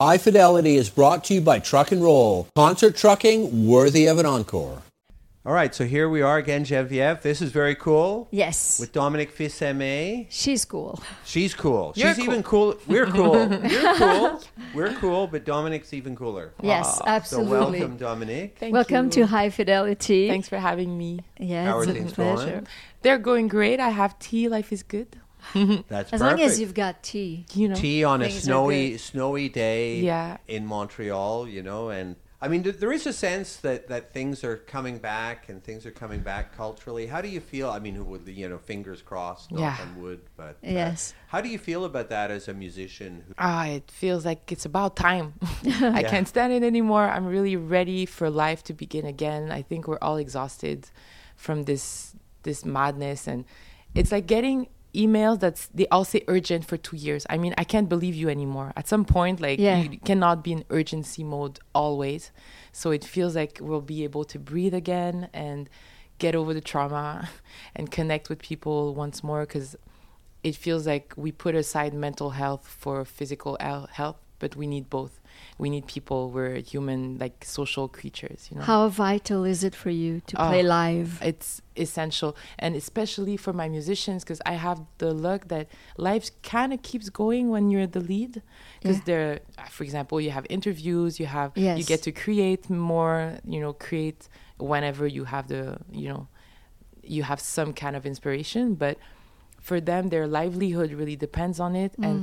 High Fidelity is brought to you by Truck and Roll, concert trucking worthy of an encore. All right, so here we are again, Genevieve. This is very cool. Yes. With Dominique Fils-Aimé. She's cool. She's cool. You're She's cool. even cool. We're cool. You're cool. We're cool, but Dominique's even cooler. Yes, ah, absolutely. So welcome, Dominique. Thank Welcome you. to High Fidelity. Thanks for having me. Yeah, How it's a pleasure. going? They're going great. I have tea. Life is good. That's As perfect. long as you've got tea. You know. tea on a snowy snowy day Yeah. in Montreal, you know, and I mean th- there is a sense that that things are coming back and things are coming back culturally. How do you feel? I mean, with the, you know, fingers crossed, knock Yeah. on wood, but uh, Yes. how do you feel about that as a musician? Who, Ah, it feels like it's about time. I Yeah. can't stand it anymore. I'm really ready for life to begin again. I think we're all exhausted from this this madness and it's like getting emails that's they all say urgent for 2 years. I mean, I can't believe you anymore. At some point like Yeah. you cannot be in urgency mode always. So it feels like we'll be able to breathe again and get over the trauma and connect with people once more cuz it feels like we put aside mental health for physical health, but we need both. We need people. We're human, like social creatures. You know, How vital is it for you to play live? it's essential, and especially for my musicians, because I have the luck that life kind of keeps going when you're the lead. Because Yeah. there, for example, you have interviews, you have you get to create more. You know, create whenever you have the you know, you have some kind of inspiration, but for them their livelihood really depends on it Mm. and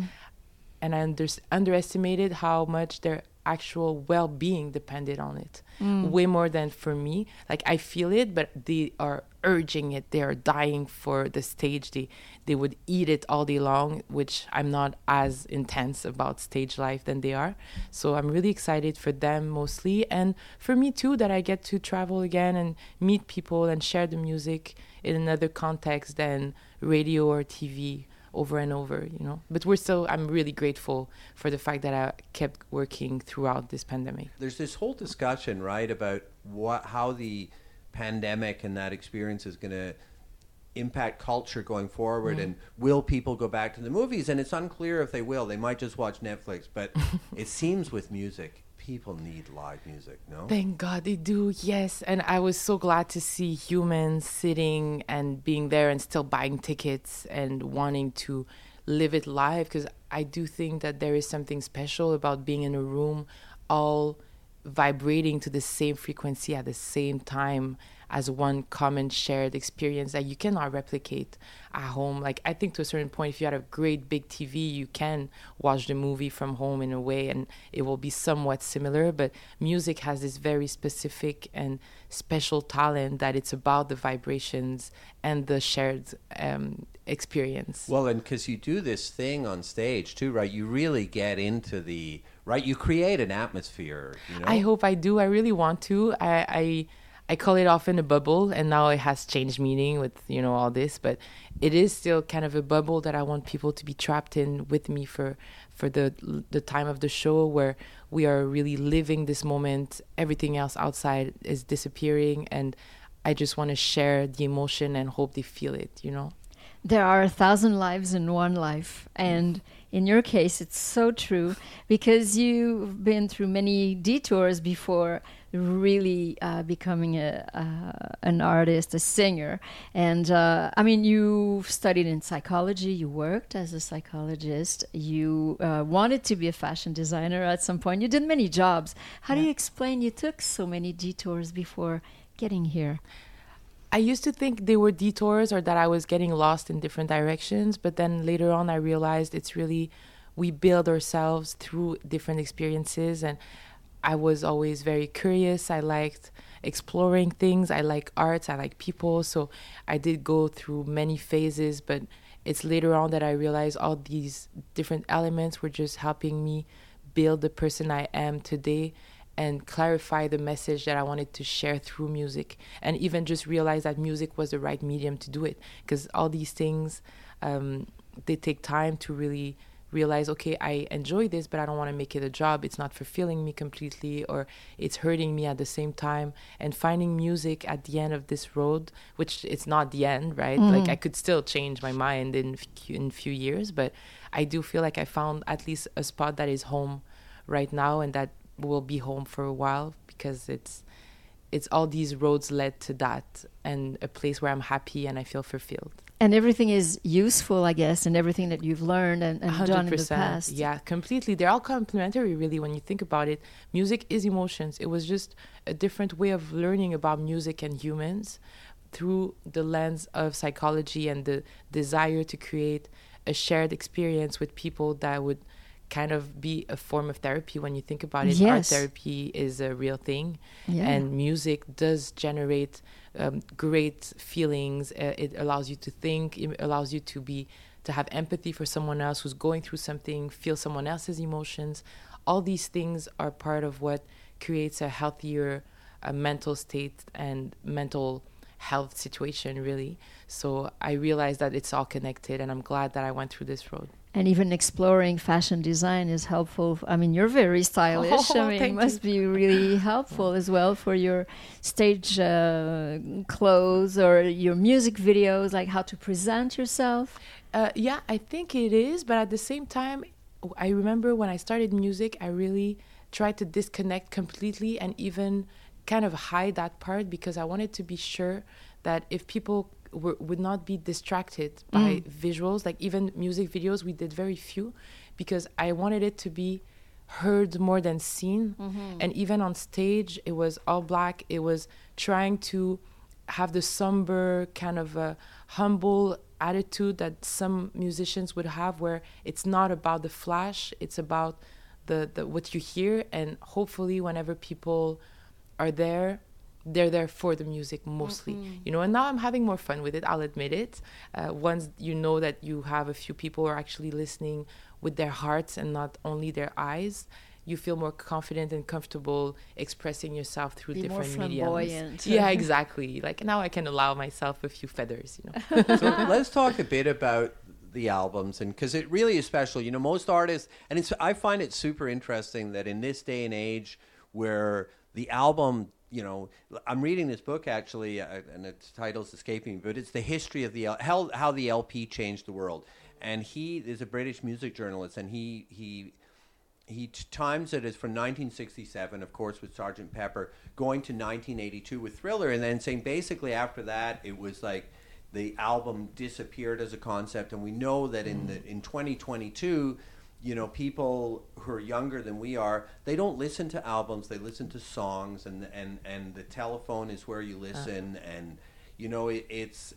I under, underestimated how much their actual well-being depended on it. Mm. way more than for me. Like i feel it but they are urging it. They are dying for the stage. They they would eat it all day long which i'm not as intense about stage life than they are. So i'm really excited for them mostly and for me too that i get to travel again and meet people and share the music in another context than radio or tv over and over, you know. But we're still, I'm really grateful for the fact that I kept working throughout this pandemic. there's this whole discussion, right, about what how the pandemic and that experience is going to impact culture going forward mm-hmm. and will people go back to the movies and it's unclear if they will they might just watch netflix but it seems with music people need live music no Thank God they do, yes. And I was so glad to see humans sitting and being there and still buying tickets and wanting to live it live because I do think that there is something special about being in a room all vibrating to the same frequency at the same time as one common shared experience that you cannot replicate at home. Like I think to a certain point, if you had a great big TV, you can watch the movie from home in a way, and it will be somewhat similar. But music has this very specific and special talent that it's about the vibrations and the shared um, experience. well and because you do this thing on stage too right you really get into the right you create an atmosphere you know I hope I do. I really want to. I, I I call it often a bubble, and now it has changed meaning with you know all this, but it is still kind of a bubble that I want people to be trapped in with me for for the the time of the show where we are really living this moment. Everything else outside is disappearing, and I just want to share the emotion and hope they feel it. You know. There are a thousand lives in one life. And in your case, it's so true because you've been through many detours before really uh, becoming a, uh, an artist, a singer. And uh, I mean, you studied in psychology, you worked as a psychologist, you uh, wanted to be a fashion designer at some point, you did many jobs. How do you explain you took so many detours before getting here? I used to think they were detours or that I was getting lost in different directions, but then later on I realized it's really we build ourselves through different experiences and I was always very curious. I liked exploring things. I like arts. I like people. So I did go through many phases, but it's later on that I realized all these different elements were just helping me build the person I am today and clarify the message that I wanted to share through music, and even just realize that music was the right medium to do it. Because all these things, um, they take time to really realize okay i enjoy this but i don't want to make it a job. It's not fulfilling me completely or it's hurting me at the same time. And finding music at the end of this road which it's not the end right? Like i could still change my mind in in few years but i do feel like i found at least a spot that is home right now and that will be home for a while because it's it's all these roads led to that and a place where I'm happy and I feel fulfilled. And everything is useful, I guess, and everything that you've learned and, and done in the past. Yeah, completely. They're all complementary, really, when you think about it. Music is emotions. It was just a different way of learning about music and humans through the lens of psychology and the desire to create a shared experience with people that would kind of be a form of therapy when you think about it. Yes. Art therapy is a real thing, Yeah. and music does generate um, great feelings. Uh, it allows you to think. It allows you to be to have empathy for someone else who's going through something, feel someone else's emotions. All these things are part of what creates a healthier uh, mental state and mental health situation, really. So I realized that it's all connected, and I'm glad that I went through this road. And even exploring fashion design is helpful. I mean, you're very stylish. Oh, I mean, it must be really helpful as well for your stage uh, clothes or your music videos, like how to present yourself. Uh, yeah, I think it is, but at the same time, I remember when I started music, I really tried to disconnect completely and even kind of hide that part because I wanted to be sure that if people would not be distracted by visuals, like even music videos, we did very few because I wanted it to be heard more than seen. And even on stage, it was all black. It was trying to have the somber kind of uh, humble attitude that some musicians would have where it's not about the flash it's about the, the what you hear and hopefully whenever people are there they're there for the music mostly you know and now i'm having more fun with it i'll admit it. Uh, once you know that you have a few people who are actually listening with their hearts and not only their eyes you feel more confident and comfortable expressing yourself through Be more different flamboyant. mediums. Yeah exactly. Like now i can allow myself a few feathers you know. So let's talk a bit about the albums and because it really is special. You know most artists and it's i find it super interesting that in this day and age where the album you know i'm reading this book actually uh, and its title's escaping me but it's the history of the how, how the lp changed the world. And he is a british music journalist and he he he times it as from 1967, of course, with Sergeant Pepper, going to 1982 with Thriller, and then saying basically after that it was like the album disappeared as a concept, and we know that in the in 2022, you know, people who are younger than we are, they don't listen to albums; they listen to songs, and and and the telephone is where you uh. listen, and you know it, it's.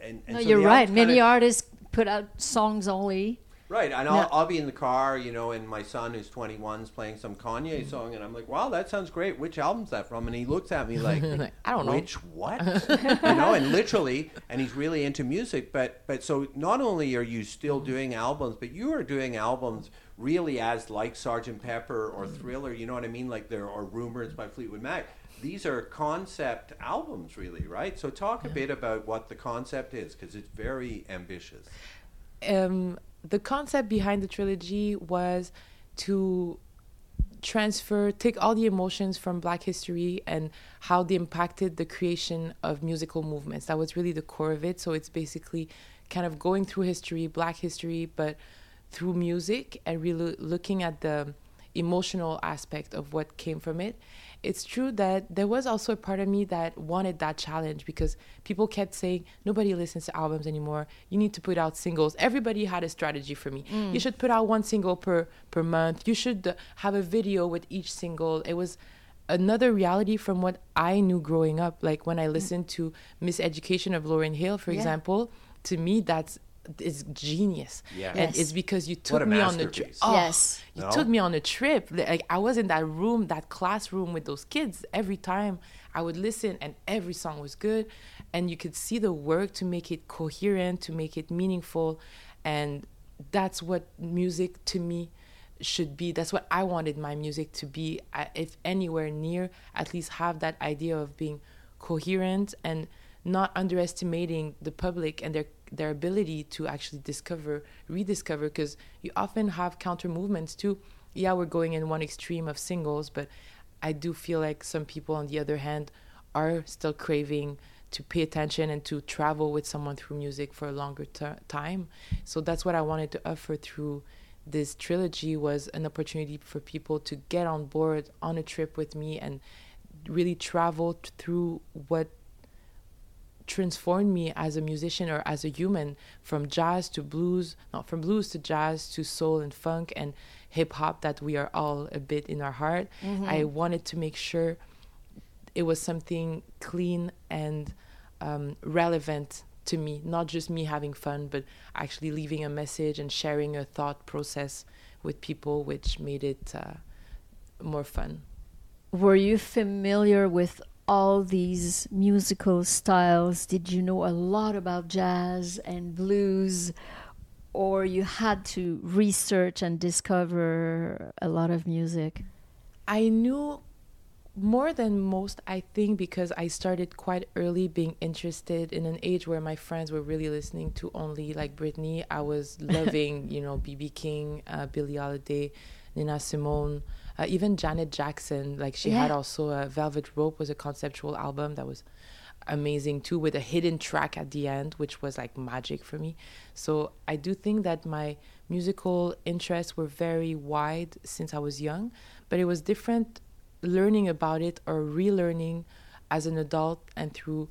And, and No, so you're right. Many artists put out songs only. Right, and I'll, I'll be in the car, you know, and my son who's 21 is playing some Kanye mm-hmm. song, and I'm like, "Wow, that sounds great. Which album's that from?" And he looks at me like, Like, I don't know. Which what? you know, and literally, and he's really into music. But but so not only are you still mm-hmm. doing albums, but you are doing albums really as like Sergeant Pepper or mm-hmm. Thriller. You know what I mean? Like there are Rumors by Fleetwood Mac. These are concept albums, really, right? So talk a bit about what the concept is, because it's very ambitious. um, the concept behind the trilogy was to transfer take all the emotions from black history and how they impacted the creation of musical movements. That was really the core of it. So it's basically kind of going through history black history but through music and really looking at the emotional aspect of what came from it it's true that there was also a part of me that wanted that challenge because people kept saying nobody listens to albums anymore. You need to put out singles. Everybody had a strategy for me. You should put out one single per per month. You should uh, have a video with each single. It was another reality from what i knew growing up. Like when i listened to miseducation of Lauryn Hill for Yeah. example to me that's is genius Yeah. and Yes. it's because you took me on the trip masterpiece. Yes. you No? took me on a trip. Like I was in that room, that classroom with those kids. Every time I would listen, and every song was good, and you could see the work to make it coherent, to make it meaningful, and that's what music to me should be. That's what I wanted my music to be. uh, If anywhere near, at least have that idea of being coherent and not underestimating the public and their their ability to actually discover rediscover because you often have counter movements too. Yeah we're going in one extreme of singles but i do feel like some people on the other hand are still craving to pay attention and to travel with someone through music for a longer ter- time. So that's what i wanted to offer through this trilogy was an opportunity for people to get on board on a trip with me and really travel through what transformed me as a musician or as a human from jazz to blues not from blues to jazz to soul and funk and hip hop that we are all a bit in our heart i wanted to make sure it was something clean and um, relevant to me, not just me having fun, but actually leaving a message and sharing a thought process with people, which made it uh, more fun. Were you familiar with all these musical styles? Did you know a lot about jazz and blues? Or you had to research and discover a lot of music? I knew more than most, I think, because I started quite early being interested in an age where my friends were really listening to only like Britney. I was loving, you know, BB King, uh, Billie Holiday, Nina Simone, uh, even Janet Jackson. Like she had also a Velvet Rope was a conceptual album that was amazing too, with a hidden track at the end, which was like magic for me. So I do think that my musical interests were very wide since I was young, but it was different learning about it or relearning as an adult and through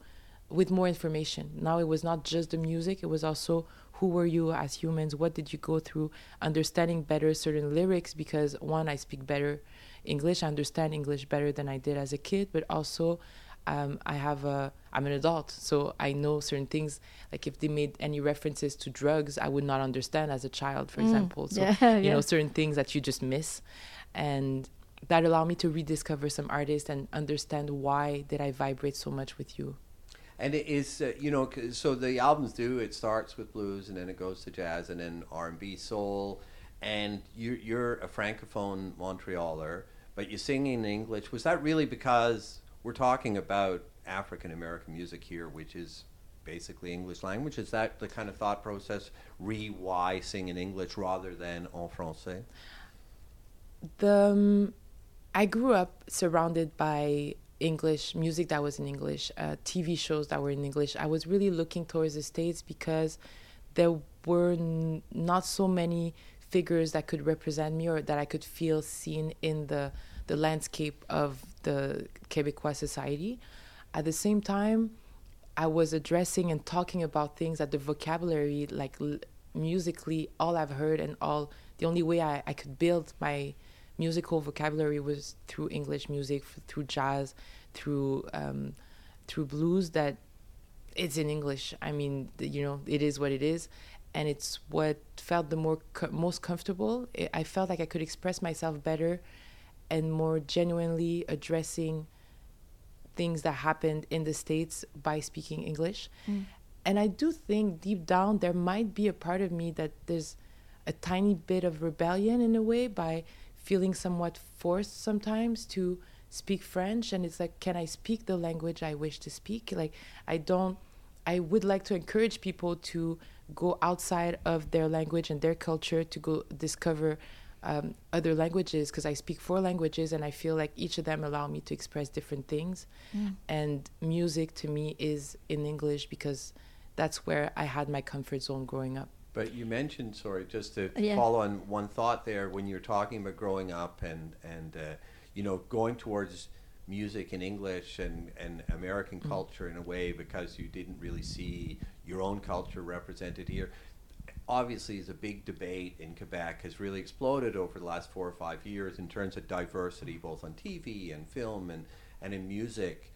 with more information. Now it was not just the music, it was also who were you as humans, what did you go through, understanding better certain lyrics because one, I speak better English, I understand English better than I did as a kid, but also um, I have a I'm an adult, so I know certain things. Like if they made any references to drugs, I would not understand as a child, for example. So yeah, you yeah. know certain things that you just miss, and that allowed me to rediscover some artists and understand why did I vibrate so much with you. And it is, uh, you know, so the albums do. It starts with blues, and then it goes to jazz, and then R and B, soul. And you're you're a francophone Montrealer, but you sing in English. Was that really because we're talking about African American music here, which is basically English language? Is that the kind of thought process? Re why sing in English rather than en français? the um, I grew up surrounded by English music that was in English, uh, TV shows that were in English. I was really looking towards the states because there were n- not so many figures that could represent me or that I could feel seen in the the landscape of the Quebecois society. At the same time, I was addressing and talking about things that the vocabulary, like l- musically, all I've heard and all the only way I, I could build my musical vocabulary was through English music, f- through jazz, through um, through blues. That it's in English. I mean, you know, it is what it is, and it's what felt the more co- most comfortable. I I felt like I could express myself better and more genuinely addressing things that happened in the states by speaking English. And I do think deep down there might be a part of me that there's a tiny bit of rebellion in a way by feeling somewhat forced sometimes to speak French and it's like can I speak the language I wish to speak? Like I don't I would like to encourage people to go outside of their language and their culture to go discover um, other languages because I speak four languages and I feel like each of them allow me to express different things. And music to me is in English because that's where I had my comfort zone growing up. But you mentioned, sorry, just to Yeah. follow on one thought there, when you're talking about growing up and and uh, you know going towards music in English and and American culture in a way because you didn't really see your own culture represented here. Obviously, is a big debate in Quebec has really exploded over the last four or five years in terms of diversity, both on TV and film and and in music.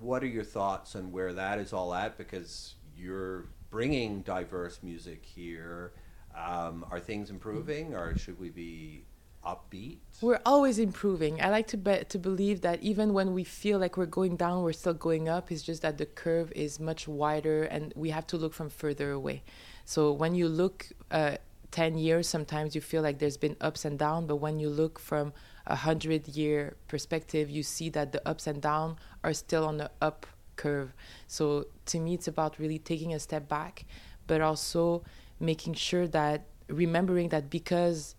What are your thoughts on where that is all at? Because you're bringing diverse music here. Um, are things improving, or should we be upbeat? We're always improving. I like to bet to believe that even when we feel like we're going down, we're still going up. It's just that the curve is much wider, and we have to look from further away. So when you look uh, ten years, sometimes you feel like there's been ups and downs. But when you look from a hundred year perspective, you see that the ups and downs are still on the up curve. So to me, it's about really taking a step back, but also making sure that remembering that because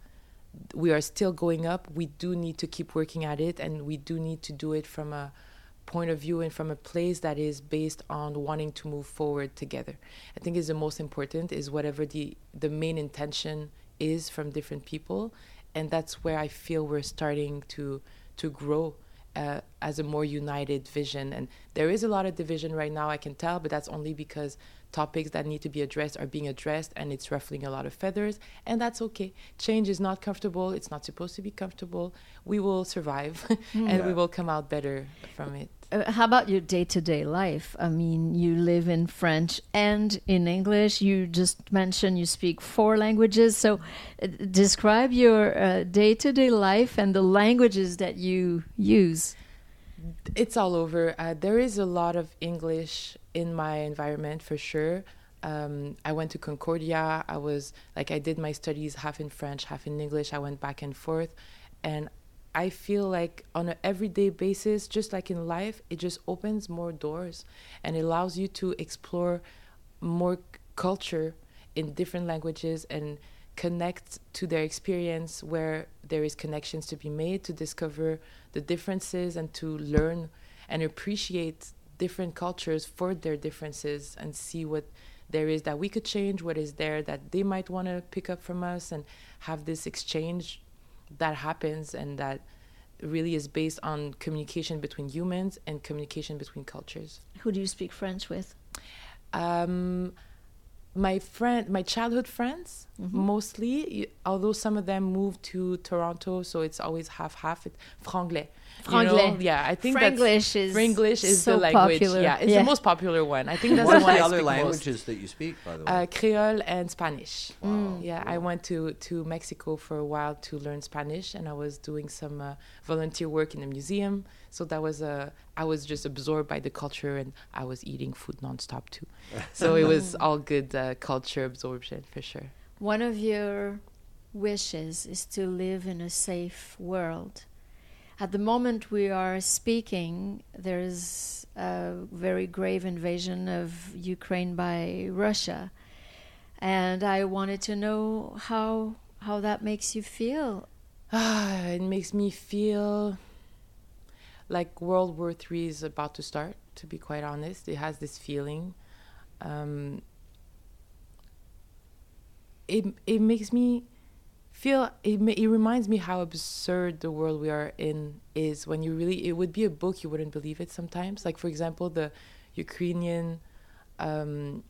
we are still going up, we do need to keep working at it, and we do need to do it from a point of view and from a place that is based on wanting to move forward together. I think is the most important is whatever the the main intention is from different people, and that's where I feel we're starting to to grow uh, as a more united vision. And there is a lot of division right now, I can tell, but that's only because topics that need to be addressed are being addressed and it's ruffling a lot of feathers. And that's okay. Change is not comfortable. It's not supposed to be comfortable. We will survive and Yeah. we will come out better from it Uh, how about your day to day life? I mean, you live in French and in English. You just mentioned you speak four languages. So, uh, describe your day to day life and the languages that you use. it's all over. Uh, there is a lot of English in my environment for sure. Um, I went to Concordia. I was like, I did my studies half in French, half in English. I went back and forth. And I feel like on an everyday basis, just like in life, it just opens more doors and allows you to explore more c- culture in different languages and connect to their experience where there is connections to be made to discover the differences and to learn and appreciate different cultures for their differences and see what there is that we could change what is there that they might want to pick up from us and have this exchange that happens and that really is based on communication between humans and communication between cultures Who do you speak French with? um, my friend, my childhood friends, mostly. Although some of them moved to Toronto, so it's always half half. It franglais. You know? Yeah, I think that's Franglish is Franglish is so the language. popular. Yeah, it's Yeah. the most popular one. I think that's What the one the I other speak most. languages that you speak, by the way? Uh, Creole and Spanish. Mm. Yeah, I went to, to Mexico for a while to learn Spanish, and I was doing some uh, volunteer work in a museum. So that was uh, I was just absorbed by the culture, and I was eating food nonstop too. So it was all good uh, culture absorption for sure. One of your wishes is to live in a safe world. At the moment we are speaking, there's a very grave invasion of Ukraine by Russia. And I wanted to know how how that makes you feel. Ah, it makes me feel like World War Three is about to start. To be quite honest, it has this feeling. Um, it it makes me feel it. It reminds me how absurd the world we are in is. When you really, it would be a book you wouldn't believe it sometimes. Like for example, the Ukrainian. Um,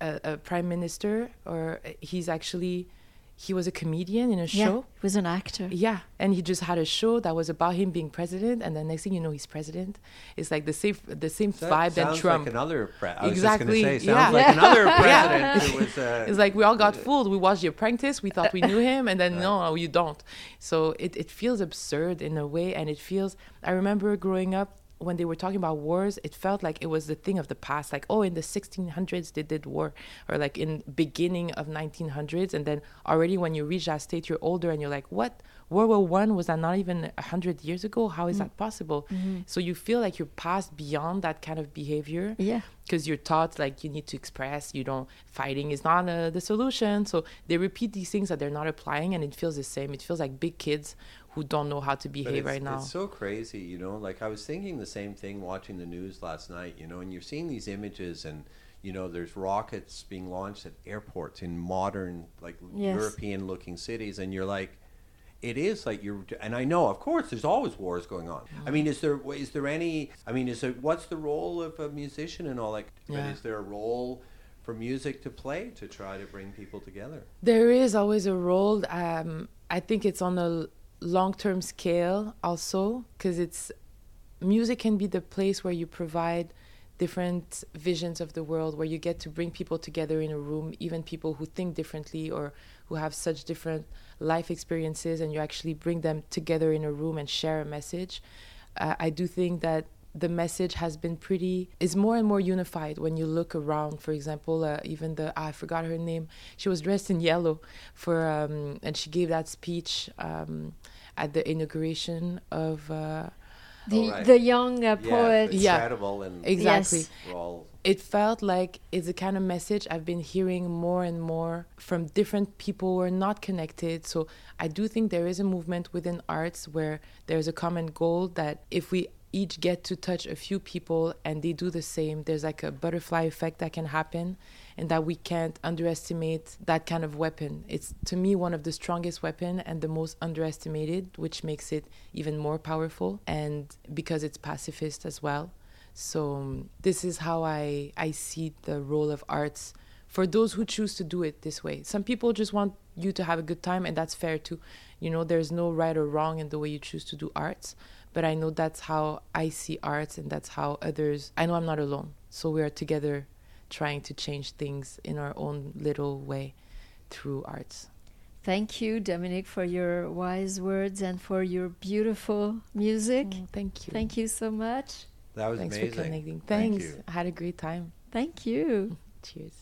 a, a prime minister, or he's actually he was a comedian in a Yeah, show. he was an actor. Yeah, and he just had a show that was about him being president, and the next thing you know, he's president. It's like the same the same That vibe than sounds Trump. like another pre- I was Exactly, just going to say, yeah. sounds like Yeah. another president who was. Uh, It's like we all got fooled. We watched The Apprentice. We thought we knew him, and then no, you don't. So it, it feels absurd in a way, and it feels. I remember growing up when they were talking about wars, it felt like it was the thing of the past. Like oh, in the 1600s they did war, or like in beginning of 1900s, and then already when you reach that state, you're older, and you're like, what? World War One was that not even a hundred years ago? How is mm. that possible? Mm-hmm. So you feel like you're past beyond that kind of behavior Yeah. Because you're taught like you need to express you don't fighting is not uh, the solution so they repeat these things that they're not applying and it feels the same it feels like big kids who don't know how to behave right now It's so crazy, you know. Like I was thinking the same thing watching the news last night, you know, and you're seeing these images and you know there's rockets being launched at airports in modern like Yes. European looking cities and you're like it is like you're and I know of course there's always wars going on. I mean is there is there any I mean is there what's the role of a musician and all like Yeah. is there a role for music to play to try to bring people together? there is always a role um, i think it's on a long-term scale also because it's music can be the place where you provide different visions of the world where you get to bring people together in a room even people who think differently or who have such different life experiences and you actually bring them together in a room and share a message uh, i do think that the message has been pretty is more and more unified when you look around. For example uh, even the i forgot her name she was dressed in yellow for um, and she gave that speech um, at the inauguration of uh, The Oh, right. the young uh, Yeah, poet. Yeah. incredible and exactly Yes. it felt like it's the kind of message I've been hearing more and more from different people who are not connected. So I do think there is a movement within arts where there's a common goal that if we each get to touch a few people and they do the same, there's like a butterfly effect that can happen and that we can't underestimate that kind of weapon. It's to me one of the strongest weapon and the most underestimated, which makes it even more powerful and because it's pacifist as well. So um, this is how I I see the role of arts for those who choose to do it this way. Some people just want you to have a good time and that's fair too. You know, there's no right or wrong in the way you choose to do arts but I know that's how I see arts and that's how others I know I'm not alone. So we are together trying to change things in our own little way through arts. Thank you, Dominique, for your wise words and for your beautiful music. Oh, thank you. Thank you so much. That was Thanks amazing. for connecting. Thank Thanks. you. I had a great time. Thank you. Cheers.